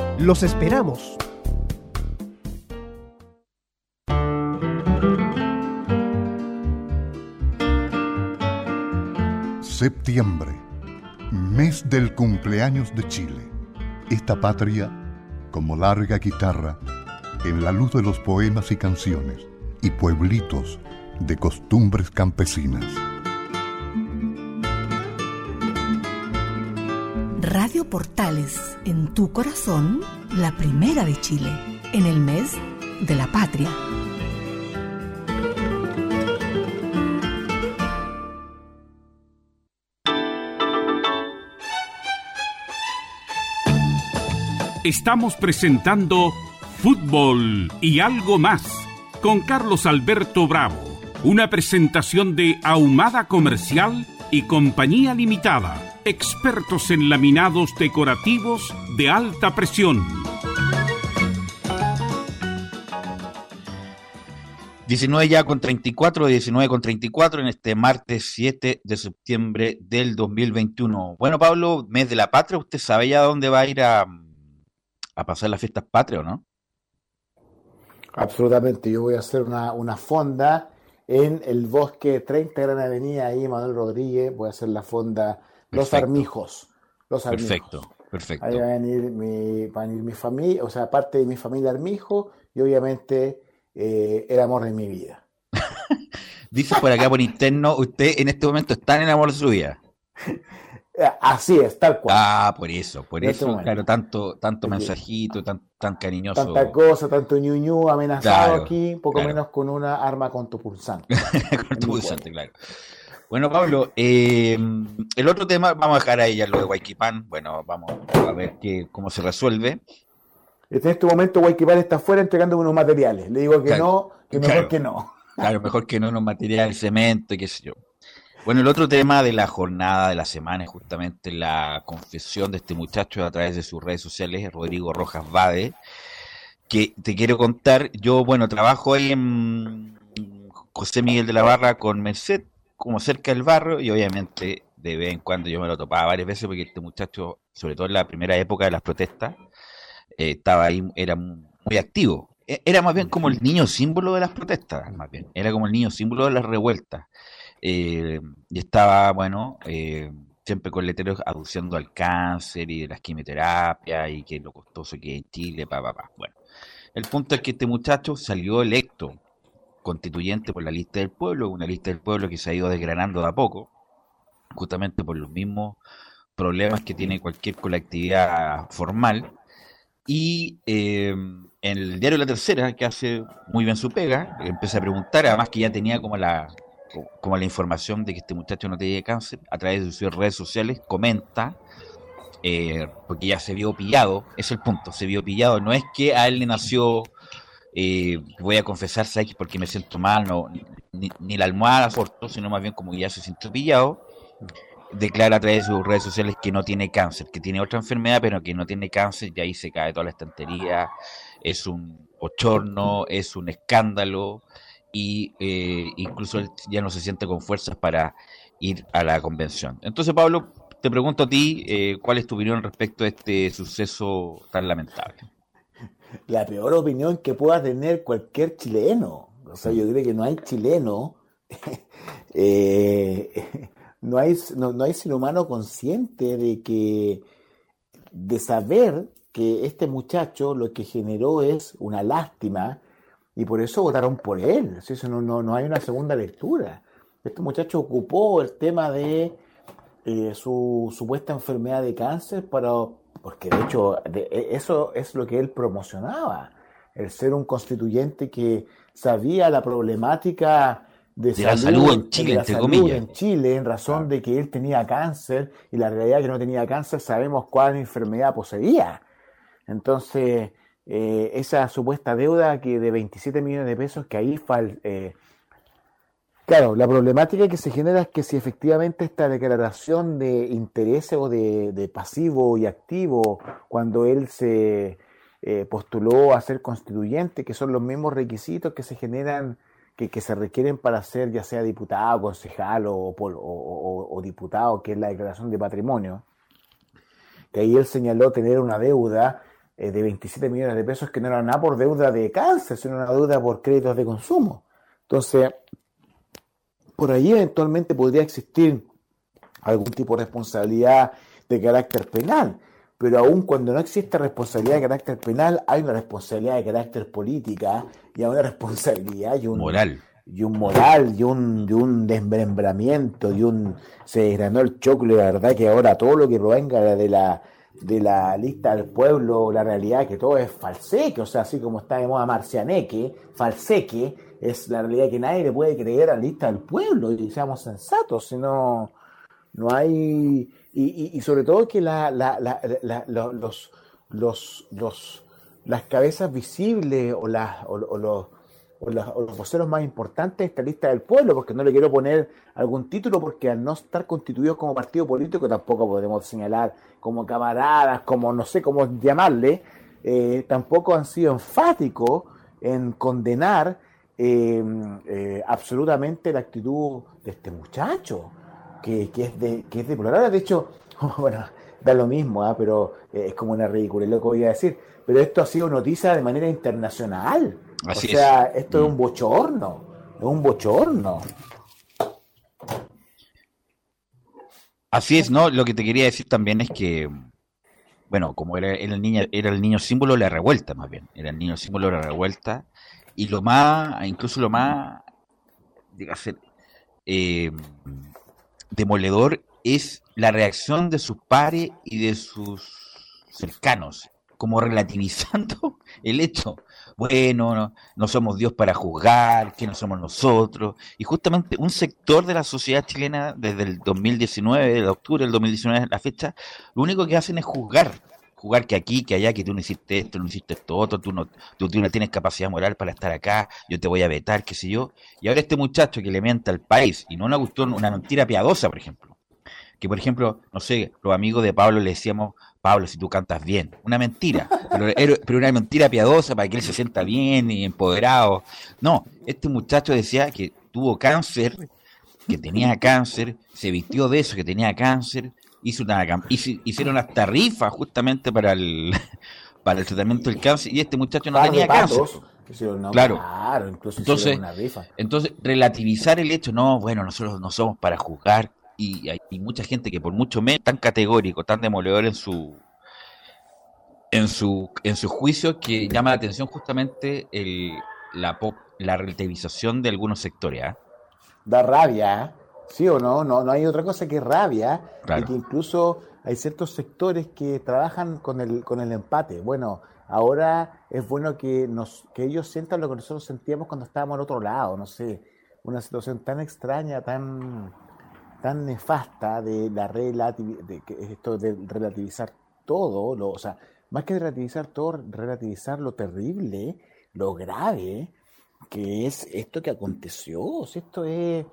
Los esperamos. Septiembre, mes del cumpleaños de Chile. Esta patria, como larga guitarra, en la luz de los poemas y canciones y pueblitos de costumbres campesinas. Radio Portales, en tu corazón, la primera de Chile, en el mes de la patria. Estamos presentando Fútbol y algo más con Carlos Alberto Bravo, una presentación de Ahumada Comercial y Compañía Limitada expertos en laminados decorativos de alta presión. 19 ya con 34, 19 con 34 en este martes 7 de septiembre del 2021. Bueno, Pablo, mes de la patria, ¿usted sabe ya dónde va a ir a, a pasar las fiestas patrias o no? Absolutamente, yo voy a hacer una, una fonda en el bosque 30 Gran Avenida, ahí Manuel Rodríguez, voy a hacer la fonda Los Armijos. Los Armijos. Perfecto, perfecto. Ahí va a venir mi, va a mi familia, o sea, parte de mi familia Armijo y obviamente eh, el amor de mi vida. Dice por acá por interno, usted en este momento está en el amor de su vida. Eh, así es, tal cual. Ah, por eso, por este eso, claro, tanto, tanto mensajito, tan, tan cariñoso. Tanta cosa, tanto ñu, amenazado aquí, poco menos con una arma con tu pulsante. con tu pulsante, claro. Bueno, Pablo, eh, el otro tema, vamos a dejar ahí ya lo de Waikipan. Bueno, vamos a ver qué, cómo se resuelve. En este momento Waikipan está afuera entregando unos materiales. Le digo que no, que mejor que no. Claro, mejor que no unos materiales, cemento y qué sé yo. Bueno, el otro tema de la jornada de la semana es justamente la confesión de este muchacho a través de sus redes sociales, Rodrigo Rojas Vade, que te quiero contar, yo, bueno, trabajo ahí en José Miguel de la Barra con Merced, como cerca del barrio, y obviamente de vez en cuando yo me lo topaba varias veces porque este muchacho, sobre todo en la primera época de las protestas, eh, estaba ahí, era muy activo. E, era más bien como el niño símbolo de las protestas, más bien. Era como el niño símbolo de las revueltas. Eh, y estaba, bueno, eh, siempre con letreros aduciendo al cáncer y de las quimioterapias y que lo costoso que es en Chile, pa, pa, pa. Bueno, el punto es que este muchacho salió electo constituyente por la lista del pueblo, una lista del pueblo que se ha ido desgranando de a poco, justamente por los mismos problemas que tiene cualquier colectividad formal. Y eh, en el diario La Tercera, que hace muy bien su pega, empecé a preguntar, además que ya tenía como la, como la información de que este muchacho no tenía cáncer, a través de sus redes sociales, comenta, eh, porque ya se vio pillado, es el punto, se vio pillado, no es que a él le nació, eh, voy a confesar, ¿sabes? porque me siento mal, no, ni, la almohada soportó, sino más bien como ya se sintió pillado, declara a través de sus redes sociales que no tiene cáncer, que tiene otra enfermedad, pero que no tiene cáncer, y ahí se cae toda la estantería, es un ochorno, es un escándalo, y eh, incluso ya no se siente con fuerzas para ir a la convención. Entonces, Pablo, te pregunto a ti, eh, ¿cuál es tu opinión respecto a este suceso tan lamentable? La peor opinión que pueda tener cualquier chileno. O sea, yo creo que no hay chileno, eh, no, hay, no, no hay ser humano consciente de que, de saber que este muchacho lo que generó es una lástima, y por eso votaron por él. Eso no, no, no hay una segunda lectura. Este muchacho ocupó el tema de eh, su supuesta enfermedad de cáncer para, porque de hecho e, eso es lo que él promocionaba, el ser un constituyente que sabía la problemática de, salud, en Chile, en Chile, en razón de que él tenía cáncer y la realidad es que no tenía cáncer sabemos cuál enfermedad poseía. Entonces, eh, esa supuesta deuda que de 27 millones de pesos que ahí falta. Eh, claro, la problemática que se genera es que si efectivamente esta declaración de interés o de, pasivo y activo, cuando él se eh, postuló a ser constituyente, que son los mismos requisitos que se generan, que, que se requieren para ser ya sea diputado, concejal o, o, o diputado, que es la declaración de patrimonio, que ahí él señaló tener una deuda eh, de 27 millones de pesos que no era nada por deuda de cáncer, sino una deuda por créditos de consumo. Entonces, por ahí eventualmente podría existir algún tipo de responsabilidad de carácter penal, pero aún cuando no existe responsabilidad de carácter penal, hay una responsabilidad de carácter política y hay una responsabilidad y un moral. y un moral y un, y un desmembramiento y un se desgranó el choclo la verdad que ahora todo lo que provenga de la de la lista del pueblo, la realidad que todo es falseque, o sea, así como está de moda marcianeque, falseque, es la realidad que nadie le puede creer a la lista del pueblo, y seamos sensatos, si no, hay, y, sobre todo que la, la, los, los, los, las cabezas visibles o, las, o los o, los voceros más importantes de esta lista del pueblo, porque no le quiero poner algún título, porque al no estar constituidos como partido político tampoco podemos señalar como camaradas, como no sé cómo llamarle, eh, tampoco han sido enfáticos en condenar eh, eh, absolutamente la actitud de este muchacho, que, que, es de, que es deplorable. De hecho, bueno, da lo mismo, ¿ah? pero es como una ridícula, es lo que voy a decir. Pero esto ha sido noticia de manera internacional o sea, esto es un mm. bochorno, Es un bochorno. Así es, ¿no? Lo que te quería decir también es que, bueno, como era, el niño, era el niño símbolo de la revuelta, más bien, era el niño símbolo de la revuelta, y lo más, incluso lo más, eh, demoledor es la reacción de sus pares y de sus cercanos, como relativizando el hecho bueno, no, no, somos Dios para juzgar, que no somos nosotros. Y justamente un sector de la sociedad chilena, desde el 2019, de octubre del 2019, la fecha, lo único que hacen es juzgar. Jugar que aquí, que allá, que tú no hiciste esto, no hiciste esto otro, tú no, tú, no tienes capacidad moral para estar acá, yo te voy a vetar, qué sé yo. Y ahora este muchacho que le mienta al país, y no una cuestión, una mentira piadosa, por ejemplo. Que, por ejemplo, no sé, los amigos de Pablo le decíamos, Pablo, si tú cantas bien. Una mentira, pero, una mentira piadosa para que él se sienta bien y empoderado. No, este muchacho decía que tuvo cáncer, que tenía cáncer, se vistió de eso, que tenía cáncer, hizo una, hicieron las tarifas justamente para el, para el tratamiento del cáncer y este muchacho no tenía cáncer. claro, entonces, entonces relativizar el hecho, no, bueno, nosotros no somos para juzgar, y hay mucha gente que por mucho menos tan categórico, tan demoledor en su en su en su juicio que llama la atención justamente el, la la relativización de algunos sectores. ¿ah? Da rabia, ¿eh? Sí o no, no, no hay otra cosa que rabia y que incluso hay ciertos sectores que trabajan con el con el empate. Bueno, ahora es bueno que nos que ellos sientan lo que nosotros sentíamos cuando estábamos al otro lado, no sé, una situación tan extraña, tan tan nefasta de la de esto de relativizar todo, lo, o sea, más que relativizar todo, relativizar lo terrible, lo grave que es esto que aconteció, esto es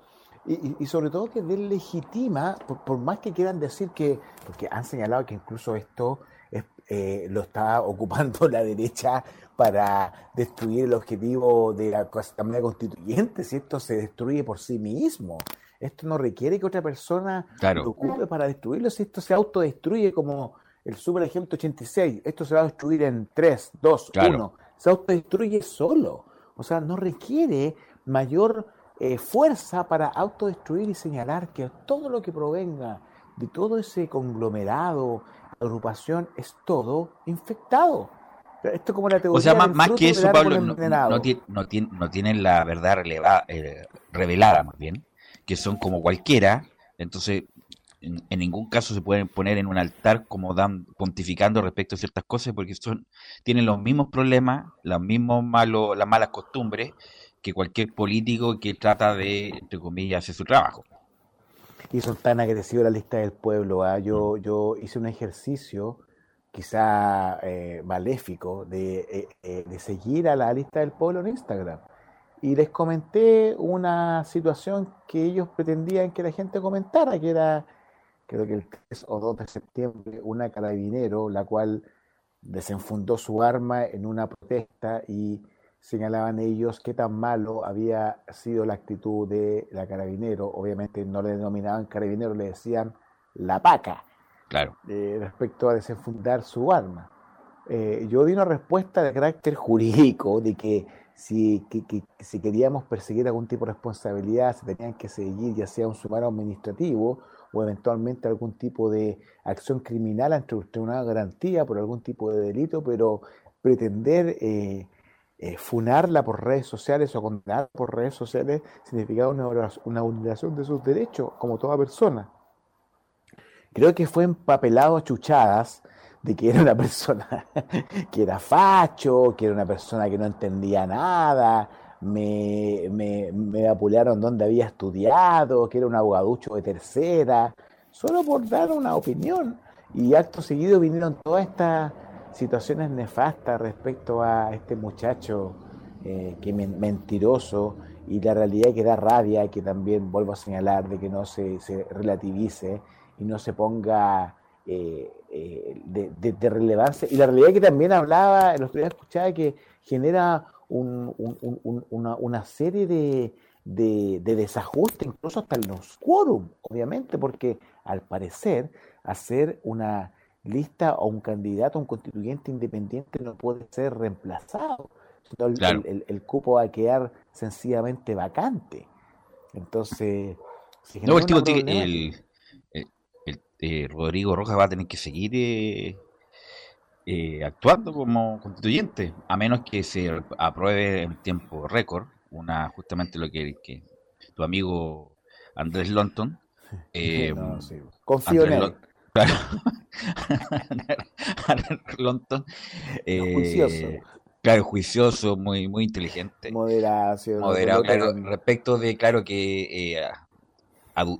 y, sobre todo que deslegitima, por, por, más que quieran decir que, porque han señalado que incluso esto eh, lo está ocupando la derecha para destruir el objetivo de la Asamblea Constituyente, si esto se destruye por sí mismo. Esto no requiere que otra persona lo ocupe para destruirlo. Si esto se autodestruye como el Super Ejemplo 86, esto se va a destruir en 3, 2, 1. Se autodestruye solo. O sea, no requiere mayor eh, fuerza para autodestruir y señalar que todo lo que provenga de todo ese conglomerado, agrupación, es todo infectado. Esto como la teoría o sea, más, que eso, Pablo, no, no, tienen la verdad eh, revelada, más bien que son como cualquiera, entonces en, ningún caso se pueden poner en un altar como dan pontificando respecto a ciertas cosas porque son tienen los mismos problemas, los mismos malos, las malas costumbres que cualquier político que trata de, entre comillas, hacer su trabajo. Y son tan agresivos la lista del pueblo. ¿ah? Yo, mm. yo hice un ejercicio quizá eh, maléfico de, eh, eh, de seguir a la lista del pueblo en Instagram y les comenté una situación que ellos pretendían que la gente comentara, que era, creo que el 3 o 2 de septiembre, una carabinero, la cual desenfundó su arma en una protesta y señalaban ellos qué tan malo había sido la actitud de la carabinero. Obviamente no le denominaban carabinero, le decían la paca. Claro. Eh, respecto a desenfundar su arma. Eh, yo di una respuesta de carácter jurídico de que si, si queríamos perseguir algún tipo de responsabilidad, se tenían que seguir ya sea un sumario administrativo o eventualmente algún tipo de acción criminal ante una garantía por algún tipo de delito, pero pretender eh, eh, funarla por redes sociales o condenarla por redes sociales significaba una, vulneración de sus derechos como toda persona. Creo que fue empapelado a chuchadas de que era una persona que era facho, que era una persona que no entendía nada, me, me, me dónde había estudiado, que era un abogaducho de tercera, solo por dar una opinión. Y acto seguido vinieron todas estas situaciones nefastas respecto a este muchacho eh, que mentiroso y la realidad que da rabia, que también vuelvo a señalar, de que no se, se relativice y no se ponga eh, eh, de, relevancia. Y la realidad que también hablaba, otro día escuchaba que genera una, serie de, de, desajustes, incluso hasta en los quórum, obviamente, porque al parecer hacer una lista o un candidato, un constituyente independiente no puede ser reemplazado. el, cupo va a quedar sencillamente vacante. Entonces, no, el, eh, Rodrigo Rojas va a tener que seguir eh, eh, actuando como constituyente, a menos que se apruebe en tiempo récord, una justamente lo que, tu amigo Andrés Lonton. Confío en él. Claro. Lonton. juicioso. Claro, juicioso, muy, muy inteligente. Moderación. Moderado, claro, respecto de, claro, que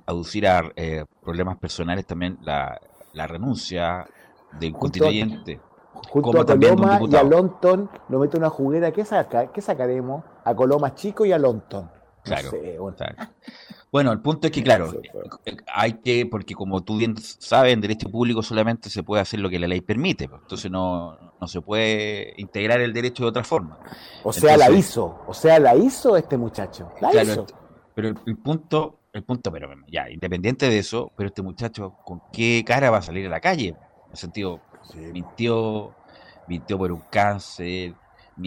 aducir a eh, problemas personales también la, la renuncia del constituyente. junto a Coloma y a Lonton lo mete una juguera. ¿Qué, saca, ¿Qué sacaremos? A Coloma chico y a Lonton. Claro, bueno. el punto es que, claro, hay que, porque como tú bien sabes, en derecho público solamente se puede hacer lo que la ley permite, pues. entonces no, no se puede integrar el derecho de otra forma. O sea, la hizo, o sea, la hizo este muchacho, la hizo. Pero el punto el punto, pero ya, independiente de eso, pero este muchacho, ¿con qué cara va a salir a la calle? En el sentido, mintió, mintió por un cáncer.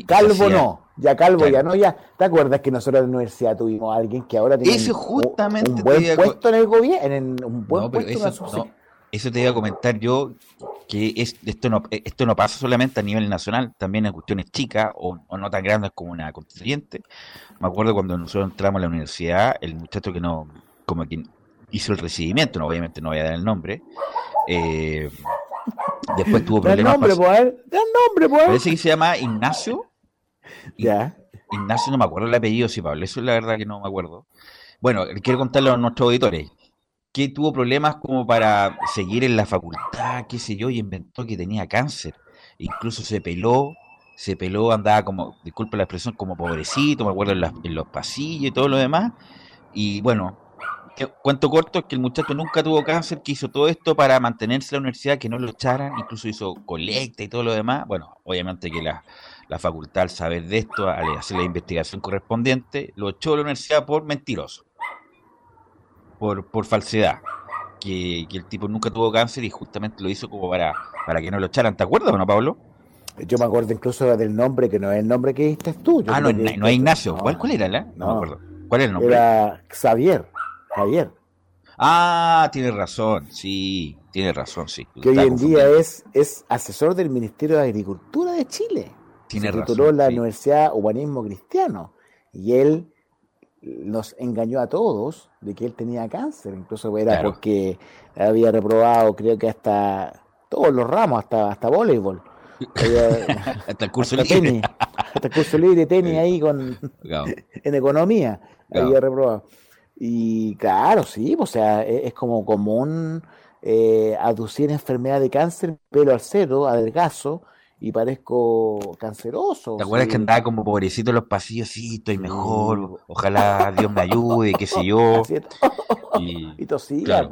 Calvo no, ya calvo ya no, ya. ¿Te acuerdas que nosotros en la universidad tuvimos a alguien que ahora tiene justamente un, buen puesto en el gobierno, en un buen puesto en la eso te iba a comentar yo, que esto, no, esto no pasa solamente a nivel nacional, también en cuestiones chicas o, no tan grandes como una constituyente. Me acuerdo cuando nosotros entramos a la universidad, el muchacho que no, como quien hizo el recibimiento, no, obviamente no voy a dar el nombre, eh, después tuvo problemas. nombre, pues, nombre, pues. Parece que se llama Ignacio. Ya. Ignacio, no me acuerdo el apellido, sí, Pablo, eso es la verdad que no me acuerdo. Bueno, quiero contarle a nuestros auditores que tuvo problemas como para seguir en la facultad, qué sé yo, y inventó que tenía cáncer. Incluso se peló, se peló, andaba como, disculpe la expresión, como pobrecito, me acuerdo en, los pasillos y todo lo demás. Y bueno, cuento corto es que el muchacho nunca tuvo cáncer, que hizo todo esto para mantenerse en la universidad, que no lo echaran, incluso hizo colecta y todo lo demás. Bueno, obviamente que la, la facultad al saber de esto, al hacer la investigación correspondiente, lo echó de la universidad por mentiroso por, por falsedad. Que, el tipo nunca tuvo cáncer y justamente lo hizo como para, para que no lo echaran. ¿Te acuerdas o no, Pablo? Yo me acuerdo incluso del nombre, que no es el nombre que diste tú. ah, no, no, es Ignacio. ¿Cuál, ¿Cuál era? La? No, me acuerdo. ¿Cuál era el nombre? Era Xavier. Javier. Ah, tiene razón, sí, tiene razón, sí. Que hoy en día es, es asesor del Ministerio de Agricultura de Chile. Tiene Se tituló la Universidad Humanismo Cristiano. Y él nos engañó a todos de que él tenía cáncer, incluso era porque había reprobado creo que hasta todos los ramos, hasta hasta voleibol. hasta el curso libre. Tenis, hasta el curso libre de tenis ahí con en economía había reprobado. Y claro, sí, o sea, e, es, como común eh, aducir enfermedad de cáncer, pelo al cero, adelgazo, y parezco canceroso. ¿Te acuerdas que andaba como pobrecito en los pasillos? Sí, estoy mejor, ojalá Dios me ayude, qué sé yo. y, y tosía,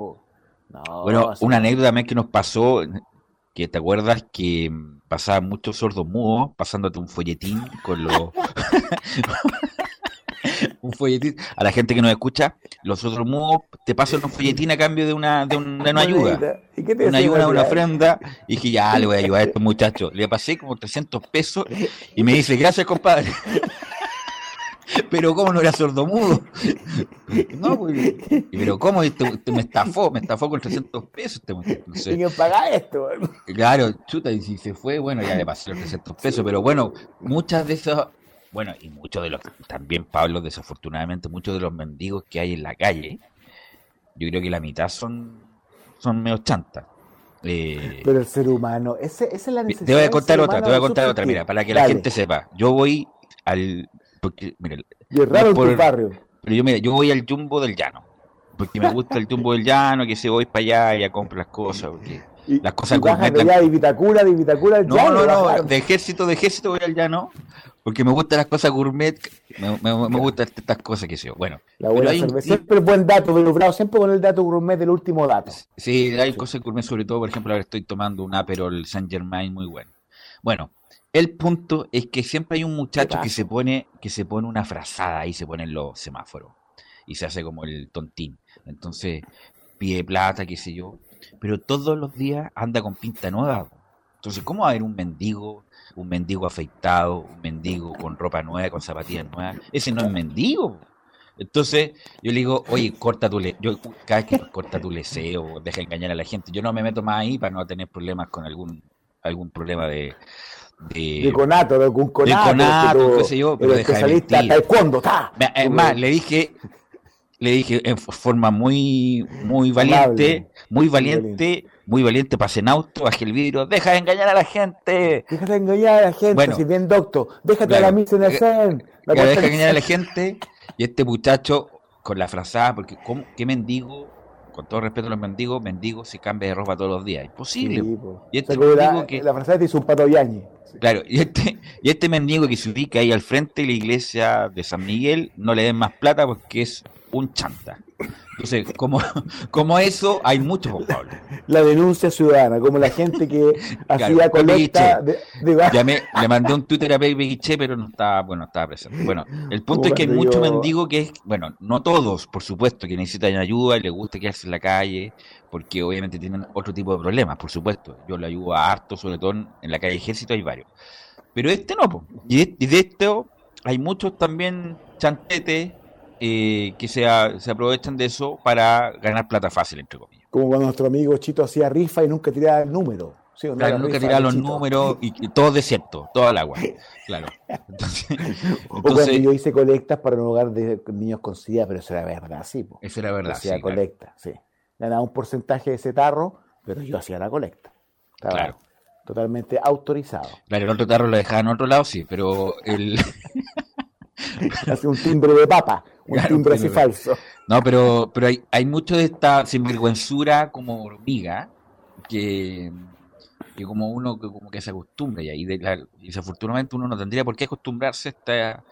bueno, una anécdota más que nos pasó, que te acuerdas que pasaban muchos sordos mudos pasándote un folletín con los... un folletín. A la gente que nos escucha, los otros mudos te pasan un folletín a cambio de una, de, una ayuda. una ayuda, una ofrenda. Y dije, ya le voy a ayudar a este muchacho. Le pasé como 300 pesos y me dice, gracias, compadre. pero ¿cómo no era sordomudo? No, pues, pero ¿cómo? Este, este me estafó, me estafó con 300 pesos. Este, no sé. paga esto? Claro, chuta, y si se fue, bueno, ya le pasé los 300 pesos, pero bueno, muchas de esas bueno, y muchos de los, también Pablo, desafortunadamente, muchos de los mendigos que hay en la calle, yo creo que la mitad son, son medio chantas. Eh, Pero el ser humano, esa es la necesidad. Te voy a contar otra, te voy a contar otra, mira, para que la gente sepa. Yo voy al. Porque, mira, y es raro por, en tu barrio. Pero yo, mira, yo voy al jumbo del llano. Porque me gusta el jumbo del llano, que se voy para allá y ya compro las cosas. Porque las cosas y de allá, de Vitacura, de Vitacura al no, llano. No, no, no, de ejército, de ejército voy al llano. Porque me gustan las cosas gourmet, me, me, gustan estas cosas que sé Bueno, la buena cerveza. Siempre buen dato, pero siempre con el dato gourmet del último dato. Sí, hay cosas gourmet, sobre todo, por ejemplo, ahora estoy tomando un Aperol Saint Germain muy bueno. Bueno, el punto es que siempre hay un muchacho que se pone que se pone una frazada y se pone en los semáforos y se hace como el tontín. Entonces pide plata, qué sé yo, pero todos los días anda con pinta nueva Entonces, ¿cómo va a haber un mendigo, un mendigo afeitado, un mendigo con ropa nueva, con zapatillas nuevas? Ese no es mendigo. Entonces, yo le digo, oye, corta tu le yo cada vez que corta tu leseo, deja engañar a la gente. Yo no me meto más ahí para no tener problemas con algún algún problema de de, de conato, de algún conato, de conato, qué sé yo, pero deja de mentir. Es más, le dije, le dije en forma muy, muy valiente, muy valiente, muy valiente, pase en auto, baje el vidrio, deja de engañar a la gente. Deja de engañar a la gente, si bien doctor, déjate a la misa en el zen. Deja de engañar a la gente, y este muchacho, con la frazada, porque ¿cómo, ¿qué mendigo? Con todo respeto a los mendigos, mendigos se cambia de ropa todos los días. Imposible. y este mendigo que... La frazada te hizo un pato yañi. Claro, y este, y este mendigo que se ubica ahí al frente de la iglesia de San Miguel, no le den más plata porque es un chanta. Entonces, como, como eso, hay muchos culpables. La denuncia ciudadana, como la gente que hacía colecta de, le mandé un Twitter a Pepe pero no estaba, bueno, estaba presente. Bueno, el punto es que hay mucho mendigo que es, bueno, no todos, por supuesto, que necesitan ayuda y les gusta quedarse en la calle, porque obviamente tienen otro tipo de problemas, por supuesto. Yo le ayudo a harto, sobre todo en la calle Ejército hay varios. Pero este no, y de, y de esto hay muchos también chantetes eh, que se, se, aprovechan de eso para ganar plata fácil, entre comillas. Como cuando nuestro amigo Chito hacía rifa y nunca tiraba el número. claro, nunca tiraba los números y, todo desierto, todo el agua. Claro. Entonces, o cuando yo hice colectas para un hogar de niños con SIDA, pero eso era verdad, sí. Eso era verdad. Hacía sí, colecta, sí. Ganaba un porcentaje de ese tarro, pero yo hacía la colecta. claro. Totalmente autorizado. Claro, el otro tarro lo dejaba en otro lado, sí, pero el. Hace un timbre de papa. Un timbre así falso. No, pero, pero hay, hay mucho de esta sinvergüenzura como hormiga que, que como uno que, como que se acostumbra y, de, y desafortunadamente uno no tendría por qué acostumbrarse a, esta,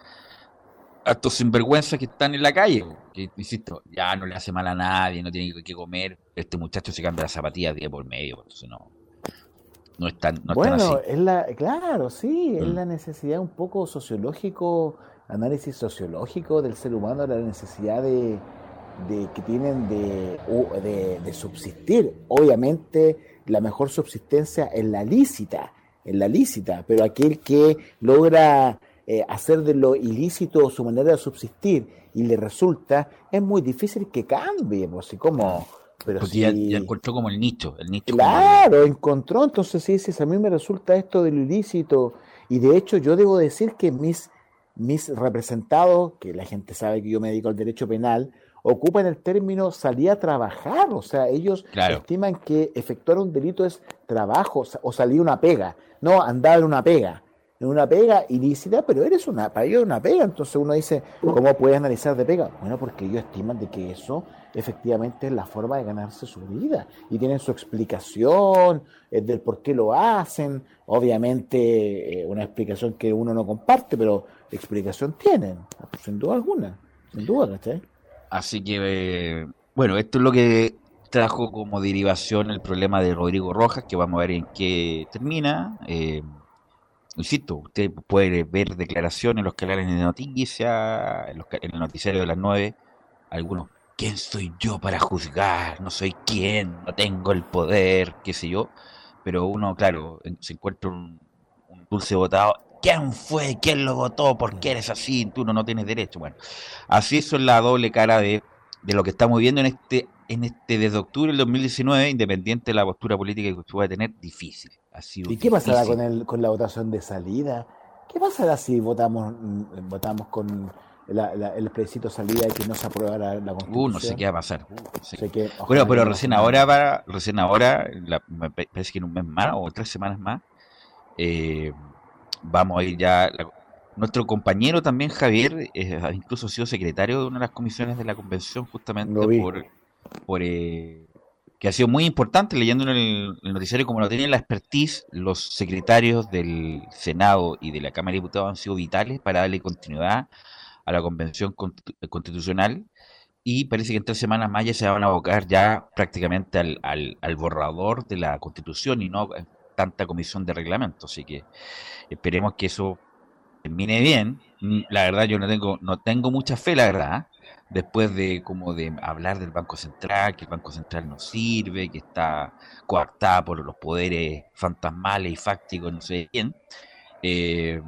a estos sinvergüenzas que están en la calle. Que, insisto, ya no le hace mal a nadie, no tiene que comer. Este muchacho se cambia las zapatillas día por medio, entonces no. No están, no bueno, así. Es la, claro, sí, es mm. la necesidad un poco sociológico análisis sociológico del ser humano, la necesidad de, que tienen de, de, subsistir. Obviamente la mejor subsistencia es la lícita, es la lícita, pero aquel que logra eh, hacer de lo ilícito su manera de subsistir y le resulta, es muy difícil que cambie, pues, como... Pero Porque ya, encontró como el nicho, el nicho. Claro, encontró, entonces sí, sí, a mí me resulta esto de lo ilícito, y de hecho yo debo decir que mis mis representados, que la gente sabe que yo me dedico al derecho penal, ocupan el término salir a trabajar. O sea, ellos estiman que efectuar un delito es trabajo o salir una pega. No, andar en una pega. En una pega ilícita, pero eres una, para ellos una pega. Entonces uno dice, ¿cómo puedes analizar de pega? Bueno, porque ellos estiman de que eso efectivamente es la forma de ganarse su vida. Y tienen su explicación eh, del por qué lo hacen. Obviamente, eh, una explicación que uno no comparte, pero explicación tienen, sin duda alguna, sin duda, Así que, bueno, esto es lo que trajo como derivación el problema de Rodrigo Rojas, que vamos a ver en qué termina. Eh, insisto, usted puede ver declaraciones los canales de noticias, en, en el noticiario de las 9, algunos, ¿quién soy yo para juzgar? No soy quién, no tengo el poder, qué sé yo. Pero uno, claro, se encuentra un, un dulce votado ¿Quién fue? ¿Quién lo votó? ¿Por qué eres así? Tú no, no tienes derecho. Bueno, así eso es la doble cara de, de lo que estamos viendo en este, en este desde octubre del 2019, independiente de la postura política que pueda tener, difícil. ¿Y qué pasará con, el, con la votación de salida? ¿Qué pasará si votamos, mm, votamos con el plebiscito salida y que no se aprueba la, constitución? Uh, no sé qué va a pasar. bueno, pero recién ahora, para, recién ahora, me parece que en un mes más o tres semanas más, eh, vamos a ir ya. nuestro compañero también, Javier, eh, incluso ha sido secretario de una de las comisiones de la convención, justamente por, por eh, que ha sido muy importante leyendo en el, noticiario como lo tienen la expertise, los secretarios del Senado y de la Cámara de Diputados han sido vitales para darle continuidad a la convención constitucional y parece que en tres semanas más ya se van a abocar ya prácticamente al, al, borrador de la constitución y no tanta comisión de reglamento. Así que esperemos que eso termine bien. Mm, la verdad, yo no tengo, no tengo mucha fe, la verdad, después de como de hablar del Banco Central, que el Banco Central no sirve, que está coartada por los poderes fantasmales y fácticos, no sé quién, eh,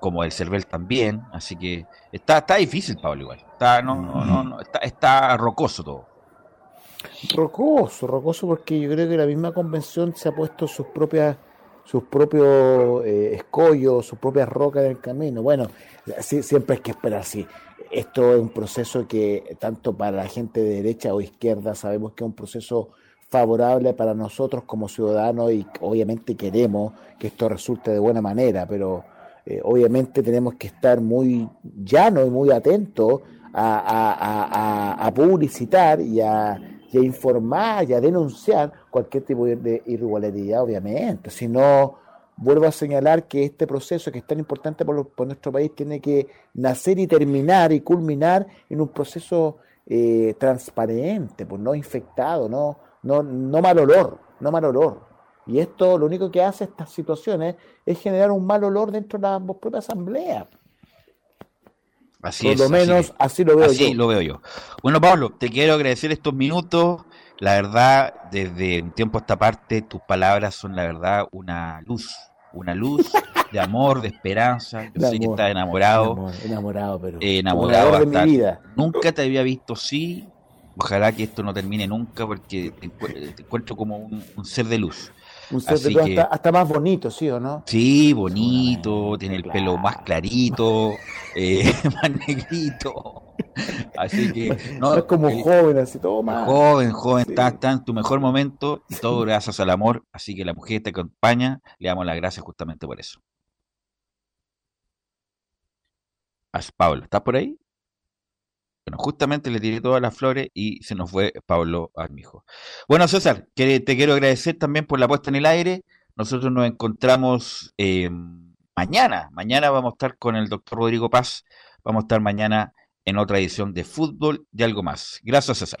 como el CERVEL también, así que está, está difícil, Pablo, igual, está, no, no, no, está, está rocoso todo. Rocoso, rocoso porque yo creo que la misma convención se ha puesto sus propias sus propios eh, escollos, sus propias rocas en el camino. Bueno, siempre hay que esperar, sí. Esto es un proceso que tanto para la gente de derecha o izquierda sabemos que es un proceso favorable para nosotros como ciudadanos y obviamente queremos que esto resulte de buena manera, pero eh, obviamente tenemos que estar muy llanos y muy atentos a publicitar y a y a informar y a denunciar cualquier tipo de irregularidad, obviamente. Si no, vuelvo a señalar que este proceso que es tan importante por, nuestro país tiene que nacer y terminar y culminar en un proceso eh, transparente, pues no infectado, no, no, no mal olor, no mal olor. Y esto lo único que hace estas situaciones es generar un mal olor dentro de la propia asamblea. Así Por lo menos así, lo veo yo. lo veo yo. Bueno, Pablo, te quiero agradecer estos minutos. La verdad, desde un tiempo a esta parte, tus palabras son la verdad una luz, una luz de amor, de esperanza. Yo sé que estás enamorado. enamorado, pero. enamorado de mi vida. Nunca te había visto así. Ojalá que esto no termine nunca porque te, encuentro como un ser de luz. Un ser hasta, más bonito, ¿sí o no? Sí, bonito, tiene el pelo más clarito, eh, más negrito. Así que. No, es como joven, así todo más. Joven, joven, está, en tu mejor momento y todo gracias al amor. Así que la mujer te acompaña, le damos las gracias justamente por eso. Pablo, ¿estás por ahí? Bueno, justamente le tiré todas las flores y se nos fue Pablo Armijo. Bueno, César, te quiero agradecer también por la puesta en el aire. Nosotros nos encontramos eh, mañana. Mañana vamos a estar con el doctor Rodrigo Paz. Vamos a estar mañana en otra edición de fútbol y algo más. Gracias, César.